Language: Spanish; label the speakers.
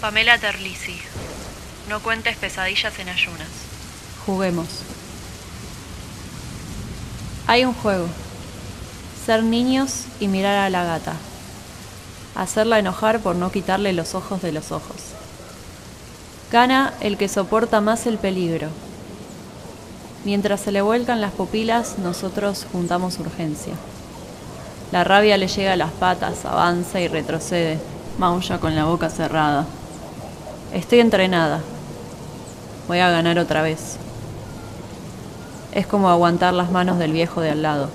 Speaker 1: Pamela Terlisi. No cuentes pesadillas en ayunas.
Speaker 2: Juguemos. Hay un juego. Ser niños y mirar a la gata. Hacerla enojar por no quitarle los ojos de los ojos. Gana el que soporta más el peligro. Mientras se le vuelcan las pupilas, nosotros juntamos urgencia. La rabia le llega a las patas, avanza y retrocede, maulla con la boca cerrada. Estoy entrenada. Voy a ganar otra vez. Es como aguantar las manos del viejo de al lado.